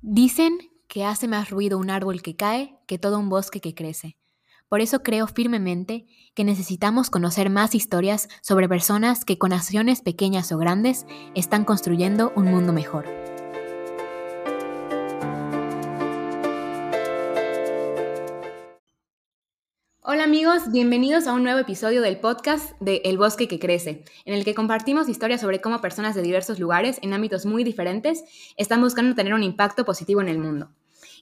Dicen que hace más ruido un árbol que cae que todo un bosque que crece. Por eso creo firmemente que necesitamos conocer más historias sobre personas que con acciones pequeñas o grandes están construyendo un mundo mejor. Hola amigos, bienvenidos a un nuevo episodio del podcast de El Bosque que Crece, en el que compartimos historias sobre cómo personas de diversos lugares, en ámbitos muy diferentes, están buscando tener un impacto positivo en el mundo.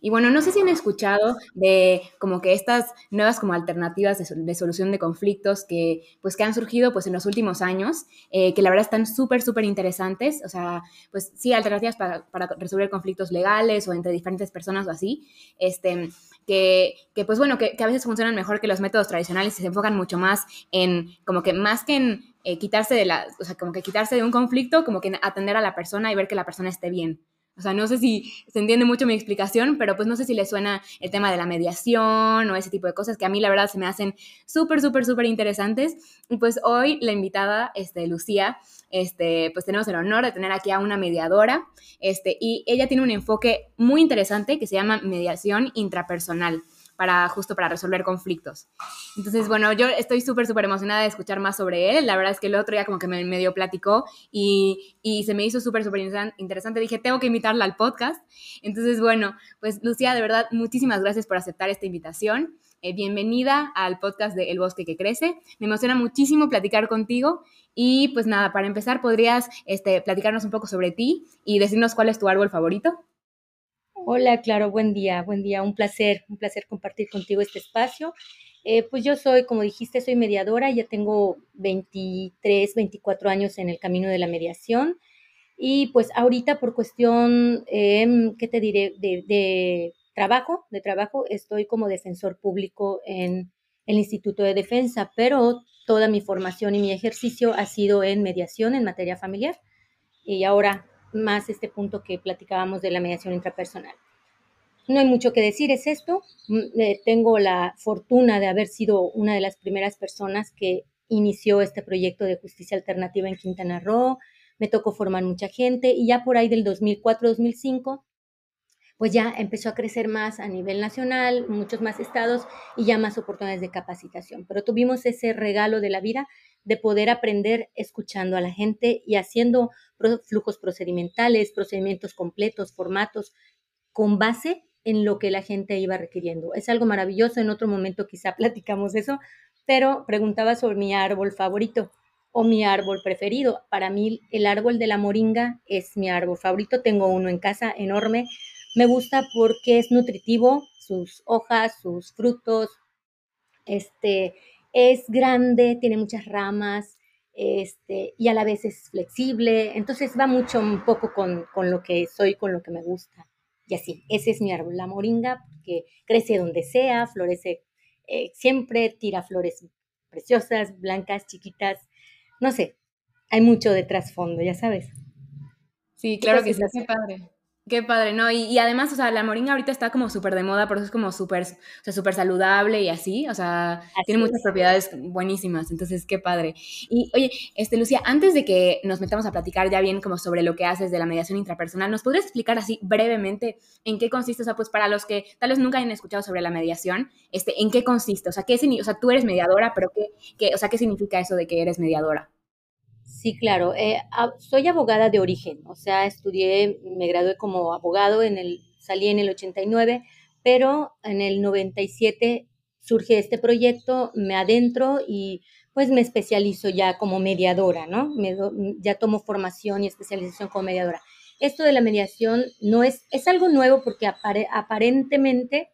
Y bueno, no sé si han escuchado de como que estas nuevas como alternativas de, solución de conflictos que pues que han surgido pues en los últimos años, eh, que la verdad están súper, súper interesantes. O sea, pues sí, alternativas para, para, resolver conflictos legales o entre diferentes personas o así. Este, que, que pues bueno, que, que, a veces funcionan mejor que los métodos tradicionales y se enfocan mucho más en, como que más que en eh, quitarse de la, o sea, como que quitarse de un conflicto, como que atender a la persona y ver que la persona esté bien. O sea, no sé si se entiende mucho mi explicación, pero pues no sé si le suena el tema de la mediación o ese tipo de cosas que a mí la verdad se me hacen súper, súper, súper interesantes. Y pues hoy la invitada, este, Lucía, este, pues tenemos el honor de tener aquí a una mediadora, este, y ella tiene un enfoque muy interesante que se llama mediación intrapersonal para justo para resolver conflictos. Entonces, bueno, yo estoy súper, súper emocionada de escuchar más sobre él. La verdad es que el otro día como que me medio platicó y, y se me hizo súper, súper interesante. Dije, tengo que invitarla al podcast. Entonces, bueno, pues Lucía, de verdad, muchísimas gracias por aceptar esta invitación. Eh, bienvenida al podcast de El Bosque que Crece. Me emociona muchísimo platicar contigo. Y pues nada, para empezar, ¿podrías este, platicarnos un poco sobre ti y decirnos cuál es tu árbol favorito? Hola, claro, buen día, buen día, un placer, un placer compartir contigo este espacio. Eh, pues yo soy, como dijiste, soy mediadora, ya tengo 23, 24 años en el camino de la mediación y pues ahorita por cuestión, eh, ¿qué te diré? De, trabajo, de trabajo, estoy como defensor público en el Instituto de Defensa, pero toda mi formación y mi ejercicio ha sido en mediación en materia familiar y ahora más este punto que platicábamos de la mediación intrapersonal. No hay mucho que decir, es esto. Mm, eh, tengo la fortuna de haber sido una de las primeras personas que inició este proyecto de justicia alternativa en Quintana Roo. Me tocó formar mucha gente y ya por ahí del 2004-2005 pues ya empezó a crecer más a nivel nacional, muchos más estados y ya más oportunidades de capacitación. Pero tuvimos ese regalo de la vida de poder aprender escuchando a la gente y haciendo flujos procedimentales, procedimientos completos, formatos, con base en lo que la gente iba requiriendo. Es algo maravilloso, en otro momento quizá platicamos eso, pero preguntaba sobre mi árbol favorito o mi árbol preferido. Para mí el árbol de la moringa es mi árbol favorito, tengo uno en casa enorme, me gusta porque es nutritivo, sus hojas, sus frutos, este, es grande, tiene muchas ramas, este, y a la vez es flexible, entonces va mucho un poco con, con, lo que soy, con lo que me gusta. Y así, ese es mi árbol, la moringa, que crece donde sea, florece eh, siempre, tira flores preciosas, blancas, chiquitas, no sé, hay mucho de trasfondo, ya sabes. Sí, claro que sí, qué padre. Qué padre, ¿no? Y, además, o sea, la moringa ahorita está como súper de moda, por eso es como súper, o sea, súper saludable y así, o sea, tiene muchas propiedades buenísimas, entonces, qué padre. Y oye, este, Lucía, antes de que nos metamos a platicar ya bien como sobre lo que haces de la mediación intrapersonal, ¿nos podrías explicar así brevemente en qué consiste? O sea, pues para los que tal vez nunca hayan escuchado sobre la mediación, este, ¿en qué consiste? O sea, ¿qué, o sea, tú eres mediadora, pero qué, qué, o sea, ¿qué significa eso de que eres mediadora? Sí, claro. Eh, soy abogada de origen, o sea, estudié, me gradué como abogado, en el, salí en el 89, pero en el 97 surge este proyecto, me adentro y pues me especializo ya como mediadora, ¿no? ya tomo formación y especialización como mediadora. Esto de la mediación no es, es algo nuevo porque aparentemente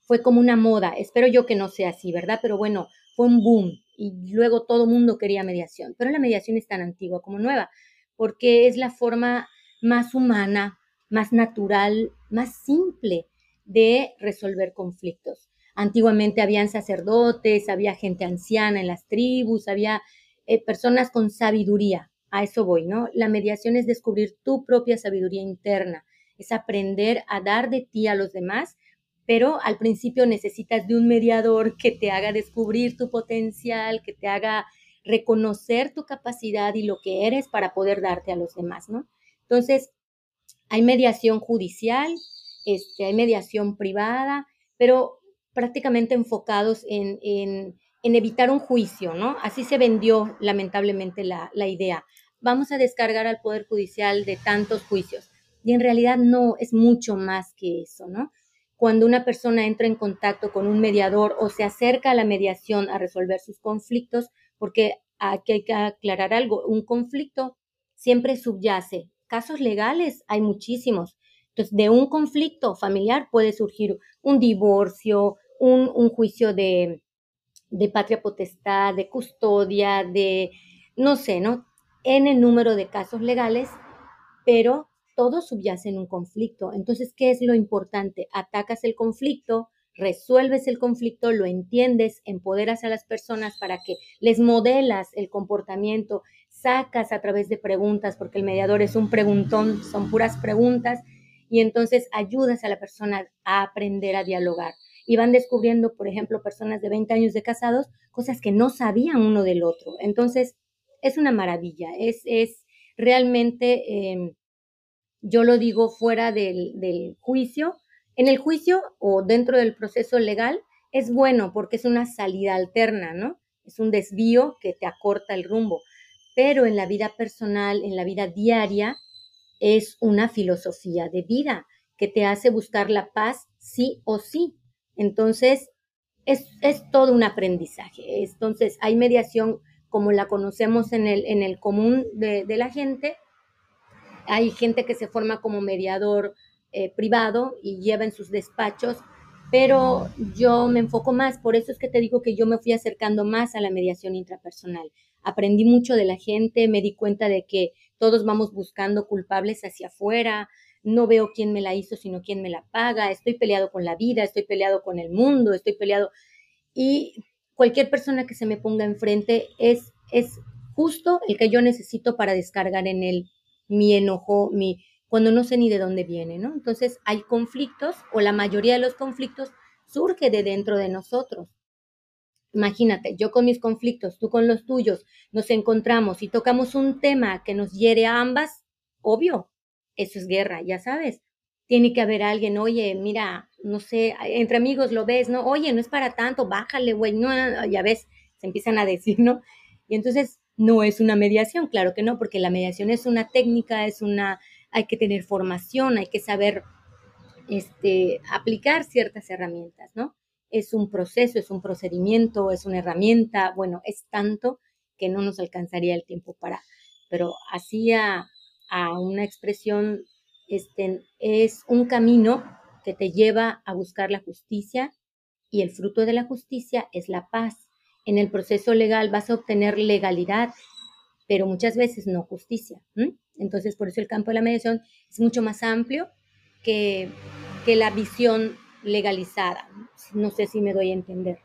fue como una moda. Espero yo que no sea así, ¿verdad? Pero bueno, fue un boom y luego todo mundo quería mediación. Pero la mediación es tan antigua como nueva, porque es la forma más humana, más natural, más simple de resolver conflictos. Antiguamente habían sacerdotes, había gente anciana en las tribus, había eh, personas con sabiduría. A eso voy, ¿no? La mediación es descubrir tu propia sabiduría interna, es aprender a dar de ti a los demás pero al principio necesitas de un mediador que te haga descubrir tu potencial, que te haga reconocer tu capacidad y lo que eres para poder darte a los demás, ¿no? Entonces, Hay mediación judicial, este, hay mediación privada, pero prácticamente enfocados en, evitar un juicio, ¿no? Así se vendió lamentablemente la, la idea. Vamos a descargar al Poder Judicial de tantos juicios. Y en realidad no, es mucho más que eso, ¿no? Cuando una persona entra en contacto con un mediador o se acerca a la mediación a resolver sus conflictos, porque aquí hay que aclarar algo, un conflicto siempre subyace. Casos legales hay muchísimos. Entonces, de un conflicto familiar puede surgir un divorcio, un, juicio de, de patria potestad, de custodia, de, no sé, ¿no? El número de casos legales, pero todo subyace en un conflicto. Entonces, ¿qué es lo importante? Atacas el conflicto, resuelves el conflicto, lo entiendes, empoderas a las personas para que les modelas el comportamiento, sacas a través de preguntas, porque el mediador es un preguntón, son puras preguntas, y entonces ayudas a la persona a aprender a dialogar. Y van descubriendo, por ejemplo, personas de 20 años de casados, cosas que no sabían uno del otro. Entonces, es una maravilla, es, es realmente, em, yo lo digo fuera del, del juicio, en el juicio o dentro del proceso legal, es bueno porque es una salida alterna, ¿no? Es un desvío que te acorta el rumbo. Pero en la vida personal, en la vida diaria, es una filosofía de vida que te hace buscar la paz sí o sí. Entonces, es, todo un aprendizaje. Entonces, hay mediación como la conocemos en el, en el común de, la gente. Hay gente que se forma como mediador eh, privado y lleva en sus despachos, pero yo me enfoco más, por eso es que te digo que yo me fui acercando más a la mediación intrapersonal. Aprendí mucho de la gente, me di cuenta de que todos vamos buscando culpables hacia afuera, no veo quién me la hizo, sino quién me la paga, estoy peleado con la vida, estoy peleado con el mundo, estoy peleado. Y cualquier persona que se me ponga enfrente es, es justo el que yo necesito para descargar en él mi enojo, mi cuando no sé ni de dónde viene, ¿no? Entonces hay conflictos o la mayoría de los conflictos surge de dentro de nosotros. Imagínate, yo con mis conflictos, tú con los tuyos, nos encontramos y tocamos un tema que nos hiere a ambas, obvio, eso es guerra, ya sabes. Tiene que haber alguien, oye, mira, no sé, entre amigos lo ves, ¿no? Oye, no es para tanto, bájale, güey, no, ya ves, se empiezan a decir, ¿no? Y entonces no es una mediación, claro que no, porque la mediación es una técnica, es una, hay que tener formación, hay que saber este, aplicar ciertas herramientas, ¿no? es un proceso, es un procedimiento, es una herramienta, bueno, es tanto que no nos alcanzaría el tiempo para, pero así a, una expresión, este, es un camino que te lleva a buscar la justicia y el fruto de la justicia es la paz. En el proceso legal vas a obtener legalidad, pero muchas veces no justicia. Entonces, por eso el campo de la mediación es mucho más amplio que, que la visión legalizada. No sé si me doy a entender.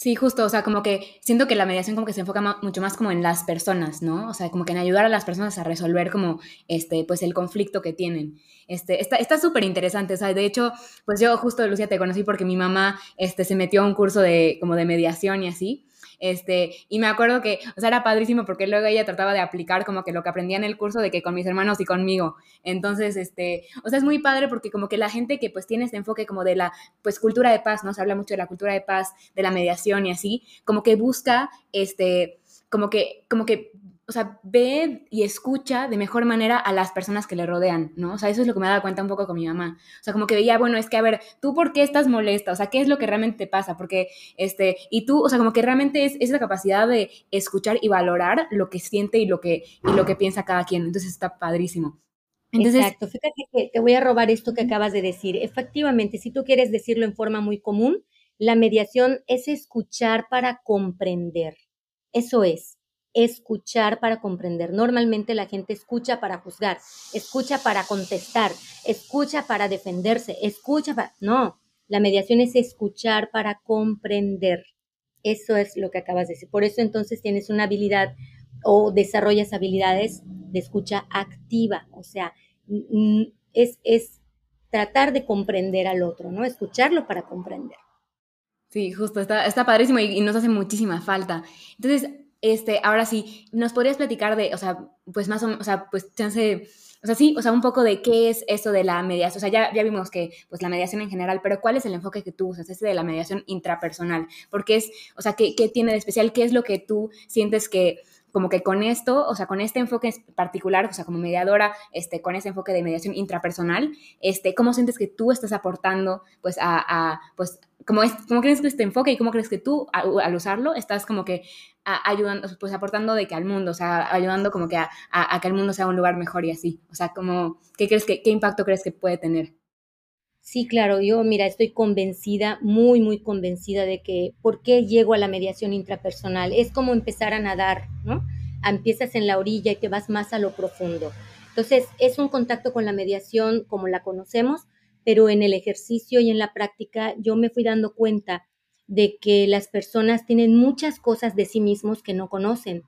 Sí, justo, o sea, como que siento que la mediación como que se enfoca mucho más como en las personas, ¿no? O sea, como que en ayudar a las personas a resolver como, este, pues el conflicto que tienen. Este, está súper interesante, o sea, de hecho, pues yo justo, Lucia, te conocí porque mi mamá, este, se metió a un curso de, como de mediación y así, este, y me acuerdo que, o sea, era padrísimo porque luego ella trataba de aplicar como que lo que aprendía en el curso de que con mis hermanos y conmigo. Entonces, este, o sea, es muy padre porque como que la gente que pues tiene este enfoque como de la, pues, cultura de paz, ¿no? Se habla mucho de la cultura de paz, de la mediación y así, como que busca, este, como que, como que o sea, ve y escucha de mejor manera a las personas que le rodean, ¿no? O sea, eso es lo que me dado cuenta un poco con mi mamá. O sea, como que veía, bueno, es que, a ver, ¿tú por qué estás molesta? O sea, ¿qué es lo que realmente te pasa? Porque, este, y tú, o sea, como que realmente es, esa capacidad de escuchar y valorar lo que siente y lo que, y lo que piensa cada quien. Entonces está padrísimo. Exacto, fíjate que te voy a robar esto que acabas de decir. Efectivamente, si tú quieres decirlo en forma muy común, la mediación es escuchar para comprender. Eso es escuchar para comprender. Normalmente la gente escucha para juzgar, escucha para contestar, escucha para defenderse, escucha para... No, la mediación es escuchar para comprender. Eso es lo que acabas de decir. Por eso entonces tienes una habilidad o desarrollas habilidades de escucha activa, o sea, es, es tratar de comprender al otro, ¿no? Escucharlo para comprender. Sí, justo, está, está padrísimo y, y, nos hace muchísima falta. Entonces, este, ahora sí, ¿nos podrías platicar de, o sea, pues más o menos, o sea, pues chance, o sea, sí, o sea, un poco de qué es eso de la mediación. O sea, ya, ya vimos que, pues, la mediación en general, pero ¿cuál es el enfoque que tú usas, ese de la mediación intrapersonal? Porque es, o sea, ¿qué, qué tiene de especial? ¿Qué es lo que tú sientes que como que con esto, o sea, con este enfoque particular, o sea, como mediadora, este, con ese enfoque de mediación intrapersonal, este, ¿cómo sientes que tú estás aportando, pues, a, pues, ¿cómo, es, ¿cómo crees que este enfoque y cómo crees que tú, al usarlo, estás como que ayudando, pues, aportando de que al mundo, o sea, ayudando como que a, que el mundo sea un lugar mejor y así? O sea, como, ¿qué crees que, qué impacto crees que puede tener? Sí, claro, yo, mira, estoy convencida, muy, muy convencida de que, ¿por qué llego a la mediación intrapersonal? Es como empezar a nadar, ¿no? Empiezas en la orilla y te vas más a lo profundo. Entonces, es un contacto con la mediación como la conocemos, pero en el ejercicio y en la práctica yo me fui dando cuenta de que las personas tienen muchas cosas de sí mismos que no conocen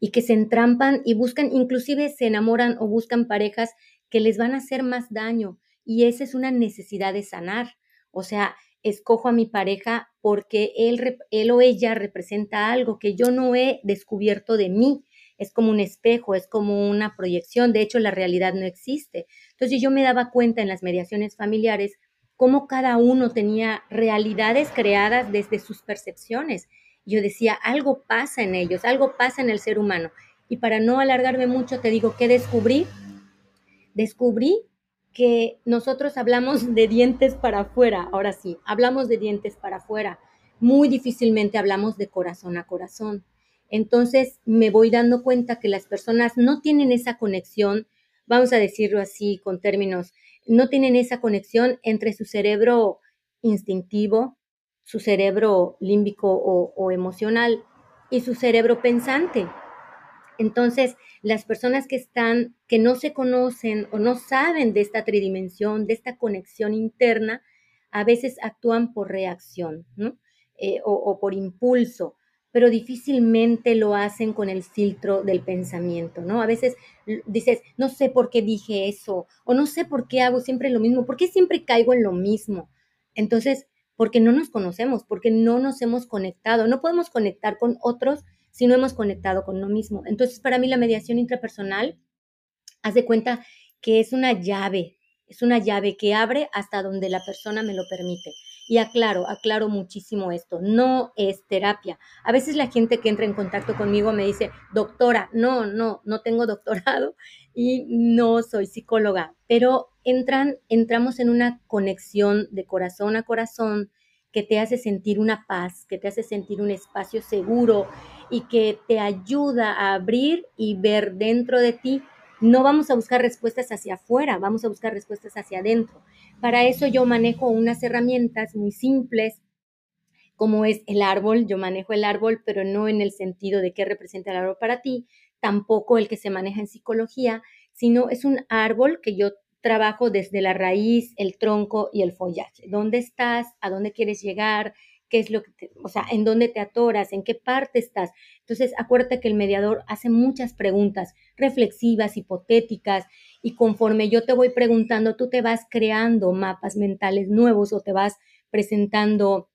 y que se entrampan y buscan, inclusive se enamoran o buscan parejas que les van a hacer más daño y esa es una necesidad de sanar. O sea, escojo a mi pareja porque él, él o ella representa algo que yo no he descubierto de mí. Es como un espejo, es como una proyección. De hecho, la realidad no existe. Entonces yo me daba cuenta en las mediaciones familiares cómo cada uno tenía realidades creadas desde sus percepciones. Yo decía, algo pasa en ellos, algo pasa en el ser humano. Y para no alargarme mucho, te digo, ¿qué descubrí? Descubrí que nosotros hablamos de dientes para afuera, ahora sí, hablamos de dientes para afuera, muy difícilmente hablamos de corazón a corazón. Entonces me voy dando cuenta que las personas no tienen esa conexión, vamos a decirlo así con términos, no tienen esa conexión entre su cerebro instintivo, su cerebro límbico o, emocional y su cerebro pensante. Entonces, las personas que están, que no se conocen o no saben de esta tridimensión, de esta conexión interna, a veces actúan por reacción. Eh, o, por impulso, pero difícilmente lo hacen con el filtro del pensamiento, ¿no? A veces dices, no sé por qué dije eso, o no sé por qué hago siempre lo mismo, por qué siempre caigo en lo mismo. Entonces, porque no nos conocemos, porque no nos hemos conectado, no podemos conectar con otros si no hemos conectado con uno mismo. Entonces, para mí la mediación intrapersonal, haz de cuenta que es una llave, es una llave que abre hasta donde la persona me lo permite. Y aclaro, aclaro muchísimo esto, no es terapia. A veces la gente que entra en contacto conmigo me dice, doctora, no, no, no tengo doctorado y no soy psicóloga, pero entran, entramos en una conexión de corazón a corazón, que te hace sentir una paz, que te hace sentir un espacio seguro y que te ayuda a abrir y ver dentro de ti. No vamos a buscar respuestas hacia afuera, vamos a buscar respuestas hacia adentro. Para eso yo manejo unas herramientas muy simples, como es el árbol. Yo manejo el árbol, pero no en el sentido de qué representa el árbol para ti, tampoco el que se maneja en psicología, sino es un árbol que yo trabajo desde la raíz, el tronco y el follaje. ¿Dónde estás? ¿A dónde quieres llegar? ¿Qué es lo que, te, o sea, en dónde te atoras? ¿En qué parte estás? Entonces, acuérdate que el mediador hace muchas preguntas reflexivas, hipotéticas, y conforme yo te voy preguntando, tú te vas creando mapas mentales nuevos o te vas presentando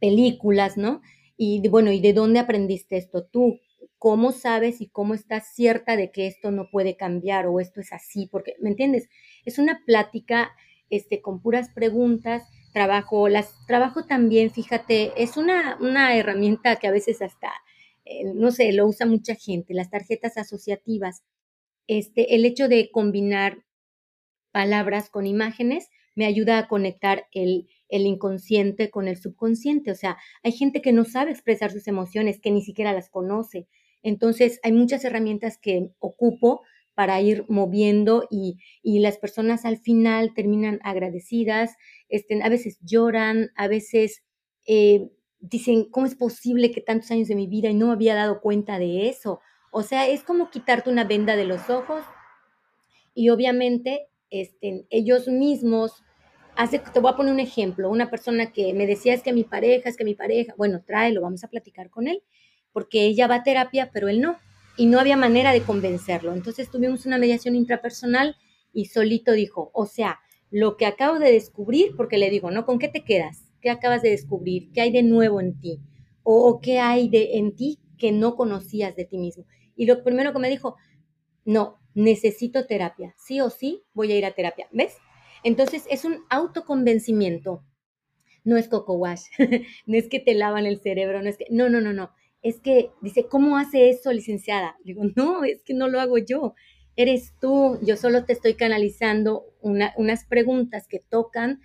películas, ¿no? Y bueno, ¿y de dónde aprendiste esto tú? ¿Cómo sabes y cómo estás cierta de que esto no puede cambiar o esto es así? Porque, ¿me entiendes? Es una plática este, con puras preguntas. Trabajo, las trabajo también, fíjate, es una, una herramienta que a veces hasta, eh, no sé, lo usa mucha gente, las tarjetas asociativas. Este, el hecho de combinar palabras con imágenes me ayuda a conectar el, el inconsciente con el subconsciente. O sea, hay gente que no sabe expresar sus emociones, que ni siquiera las conoce. Entonces, hay muchas herramientas que ocupo para ir moviendo y, las personas al final terminan agradecidas, este, a veces lloran, a veces eh, dicen, ¿cómo es posible que tantos años de mi vida y no me había dado cuenta de eso? O sea, es como quitarte una venda de los ojos y obviamente este, ellos mismos, hace, te voy a poner un ejemplo, una persona que me decía es que mi pareja, es que mi pareja, bueno, tráelo, vamos a platicar con él porque ella va a terapia, pero él no. Y no había manera de convencerlo. Entonces tuvimos una mediación intrapersonal y solito dijo, o sea, lo que acabo de descubrir, porque le digo, ¿no? ¿Con qué te quedas? ¿Qué acabas de descubrir? ¿Qué hay de nuevo en ti? ¿O, qué hay de, en ti que no conocías de ti mismo? Y lo primero que me dijo, no, necesito terapia, sí o sí voy a ir a terapia, ¿ves? Entonces es un autoconvencimiento. No es coco wash, no es que te lavan el cerebro, no es que, no, no, no, no. Es que dice, ¿cómo hace eso, licenciada? Digo, no, es que no lo hago yo. Eres tú, yo solo te estoy canalizando unas preguntas que tocan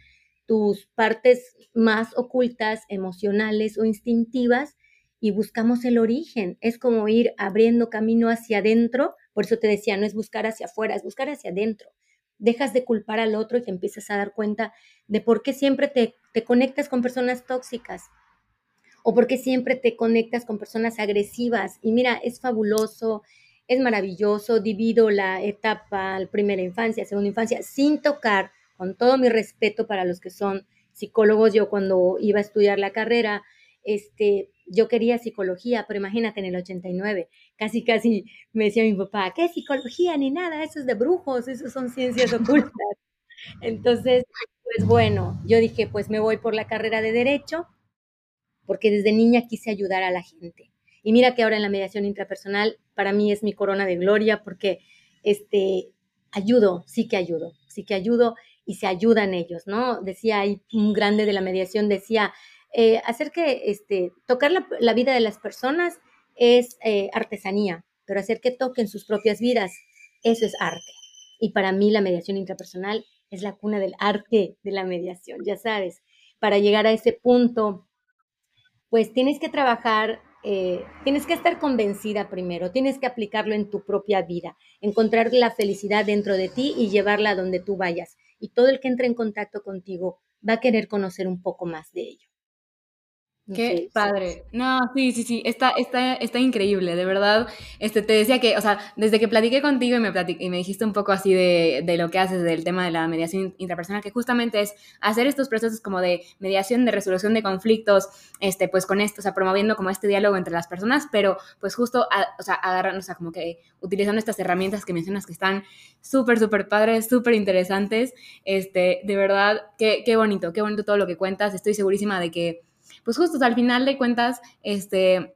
tus partes más ocultas, emocionales o instintivas y buscamos el origen. Es como ir abriendo camino hacia adentro. Por eso te decía, no es buscar hacia afuera, es buscar hacia adentro. Dejas de culpar al otro y te empiezas a dar cuenta de por qué siempre te, te conectas con personas tóxicas o por qué siempre te conectas con personas agresivas. Y mira, es fabuloso, es maravilloso. Divido la etapa, la primera infancia, segunda infancia, sin tocar, con todo mi respeto para los que son psicólogos. Yo cuando iba a estudiar la carrera, este, yo quería psicología, pero imagínate en el 89, casi casi me decía mi papá, ¿qué psicología ni nada? Eso es de brujos, eso son ciencias ocultas. Entonces, pues bueno, yo dije, pues me voy por la carrera de derecho, porque desde niña quise ayudar a la gente. Y mira que ahora en la mediación intrapersonal para mí es mi corona de gloria porque este ayudo, sí que ayudo, sí que ayudo y se ayudan ellos, ¿no? Decía ahí un grande de la mediación decía, eh, hacer que este, tocar la, vida de las personas es eh, artesanía, pero hacer que toquen sus propias vidas, eso es arte. Y para mí la mediación intrapersonal es la cuna del arte de la mediación, ya sabes. Para llegar a ese punto, pues tienes que trabajar, eh, tienes que estar convencida primero, tienes que aplicarlo en tu propia vida, encontrar la felicidad dentro de ti y llevarla a donde tú vayas. Y todo el que entre en contacto contigo va a querer conocer un poco más de ello. Qué padre. No, sí, sí, sí, está, está, está increíble, de verdad. Este, te decía que, o sea, desde que platiqué contigo y me, y me dijiste un poco así de, de, lo que haces del tema de la mediación intrapersonal, que justamente es hacer estos procesos como de mediación, de resolución de conflictos, este, pues con esto, o sea, promoviendo como este diálogo entre las personas, pero pues justo, o sea, agarrando, o sea, como que utilizando estas herramientas que mencionas que están súper, súper padres, súper interesantes, este, de verdad, qué, qué bonito, qué bonito todo lo que cuentas, estoy segurísima de que pues justo, al final de cuentas, este,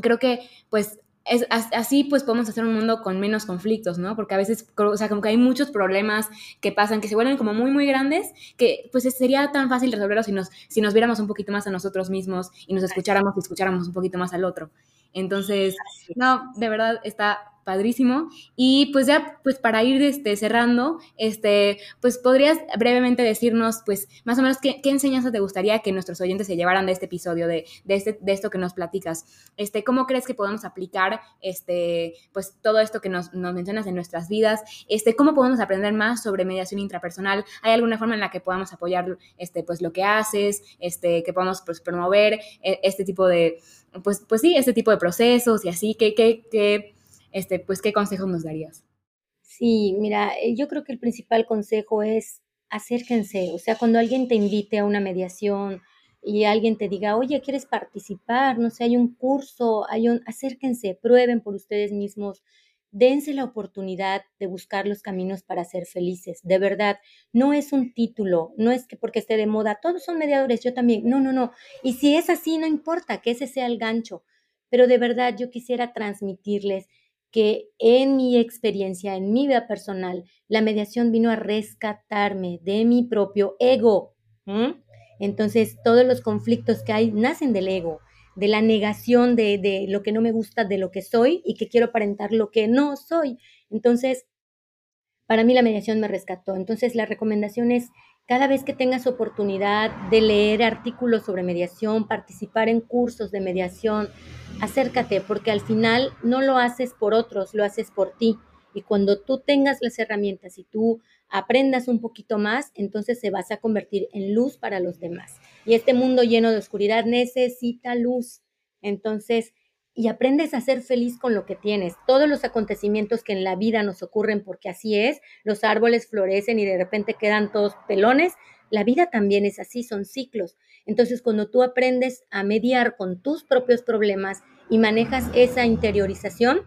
creo que pues es, así pues podemos hacer un mundo con menos conflictos, ¿no? Porque a veces, o sea, como que hay muchos problemas que pasan, que se vuelven como muy, muy grandes, que pues sería tan fácil resolverlos si nos, si nos viéramos un poquito más a nosotros mismos y nos escucháramos y escucháramos un poquito más al otro. Entonces, no, de verdad está padrísimo. Y pues ya, pues para ir este, cerrando, este, pues podrías brevemente decirnos, pues más o menos qué, qué enseñanza te gustaría que nuestros oyentes se llevaran de este episodio, de, de, este, de esto que nos platicas. Este, ¿Cómo crees que podemos aplicar este, pues todo esto que nos, nos mencionas en nuestras vidas? Este, ¿Cómo podemos aprender más sobre mediación intrapersonal? ¿Hay alguna forma en la que podamos apoyar este, pues, lo que haces, este, que podamos pues, promover eh, este tipo de, pues, pues sí, este tipo de procesos y así? ¿Qué, qué, qué este, pues, ¿qué consejos nos darías? Sí, mira, eh, yo creo que el principal consejo es acérquense, o sea, cuando alguien te invite a una mediación y alguien te diga, oye, ¿quieres participar? No sé, hay un curso, hay un, acérquense, prueben por ustedes mismos, dense la oportunidad de buscar los caminos para ser felices. De verdad, no es un título, no es que porque esté de moda, todos son mediadores, yo también. No, no, no. Y si es así, no importa que ese sea el gancho. Pero de verdad yo quisiera transmitirles que en mi experiencia, en mi vida personal, la mediación vino a rescatarme de mi propio ego. Entonces, todos los conflictos que hay nacen del ego, de la negación de, de, lo que no me gusta, de lo que soy y que quiero aparentar lo que no soy. Entonces, para mí la mediación me rescató. Entonces, la recomendación es, cada vez que tengas oportunidad de leer artículos sobre mediación, participar en cursos de mediación, acércate, porque al final no lo haces por otros, lo haces por ti. Y cuando tú tengas las herramientas y tú aprendas un poquito más, entonces se vas a convertir en luz para los demás. Y este mundo lleno de oscuridad necesita luz. Entonces, y aprendes a ser feliz con lo que tienes. Todos los acontecimientos que en la vida nos ocurren, porque así es, los árboles florecen y de repente quedan todos pelones, la vida también es así, son ciclos. Entonces, cuando tú aprendes a mediar con tus propios problemas y manejas esa interiorización,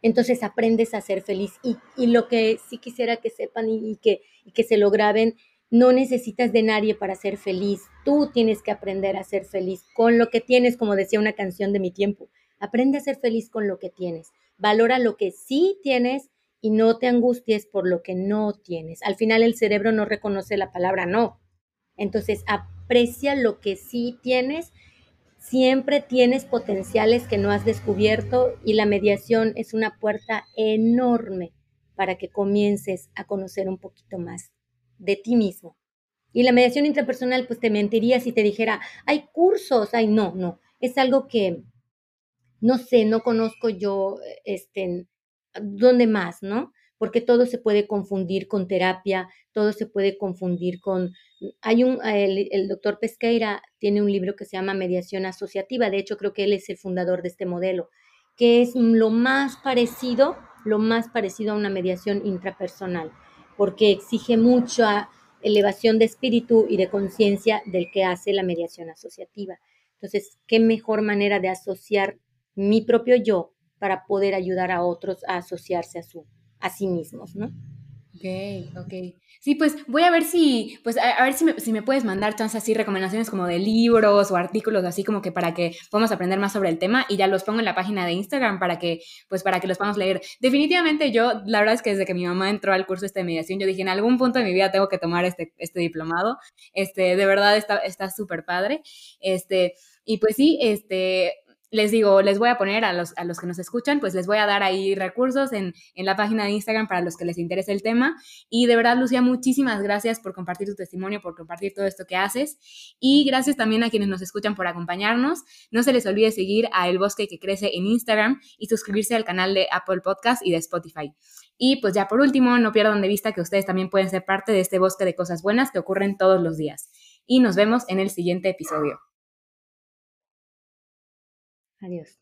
entonces aprendes a ser feliz. Y, lo que sí quisiera que sepan y, que, y que se lo graben, no necesitas de nadie para ser feliz. Tú tienes que aprender a ser feliz con lo que tienes, como decía una canción de mi tiempo. Aprende a ser feliz con lo que tienes. Valora lo que sí tienes y no te angusties por lo que no tienes. Al final el cerebro no reconoce la palabra no. Entonces, aprecia lo que sí tienes. Siempre tienes potenciales que no has descubierto y la mediación es una puerta enorme para que comiences a conocer un poquito más de ti mismo. Y la mediación intrapersonal, pues te mentiría si te dijera, hay cursos, ay, no, no, es algo que no sé, no conozco yo, este, dónde más, ¿no? Porque todo se puede confundir con terapia, todo se puede confundir con... Hay un, el, doctor Pesqueira tiene un libro que se llama Mediación Asociativa, de hecho creo que él es el fundador de este modelo, que es lo más parecido, lo más parecido a una mediación intrapersonal, porque exige mucha elevación de espíritu y de conciencia del que hace la mediación asociativa. Entonces, ¿qué mejor manera de asociar mi propio yo para poder ayudar a otros a asociarse a, su, a sí mismos, ¿no? Ok, ok. Sí, pues voy a ver si, pues a, ver si me, si me, puedes mandar chance así recomendaciones como de libros o artículos así como que para que podamos aprender más sobre el tema y ya los pongo en la página de Instagram para que, pues para que los podamos leer. Definitivamente yo, la verdad es que desde que mi mamá entró al curso este de mediación, yo dije en algún punto de mi vida tengo que tomar este, este diplomado. Este, de verdad está súper padre. Este, y pues sí, este, les digo, les voy a poner a los, que nos escuchan, pues les voy a dar ahí recursos en, en, la página de Instagram para los que les interese el tema. Y de verdad, Lucía, muchísimas gracias por compartir tu testimonio, por compartir todo esto que haces. Y gracias también a quienes nos escuchan por acompañarnos. No se les olvide seguir a El Bosque que Crece en Instagram y suscribirse al canal de Apple Podcast y de Spotify. Y pues ya por último, no pierdan de vista que ustedes también pueden ser parte de este bosque de cosas buenas que ocurren todos los días. Y nos vemos en el siguiente episodio. Adiós.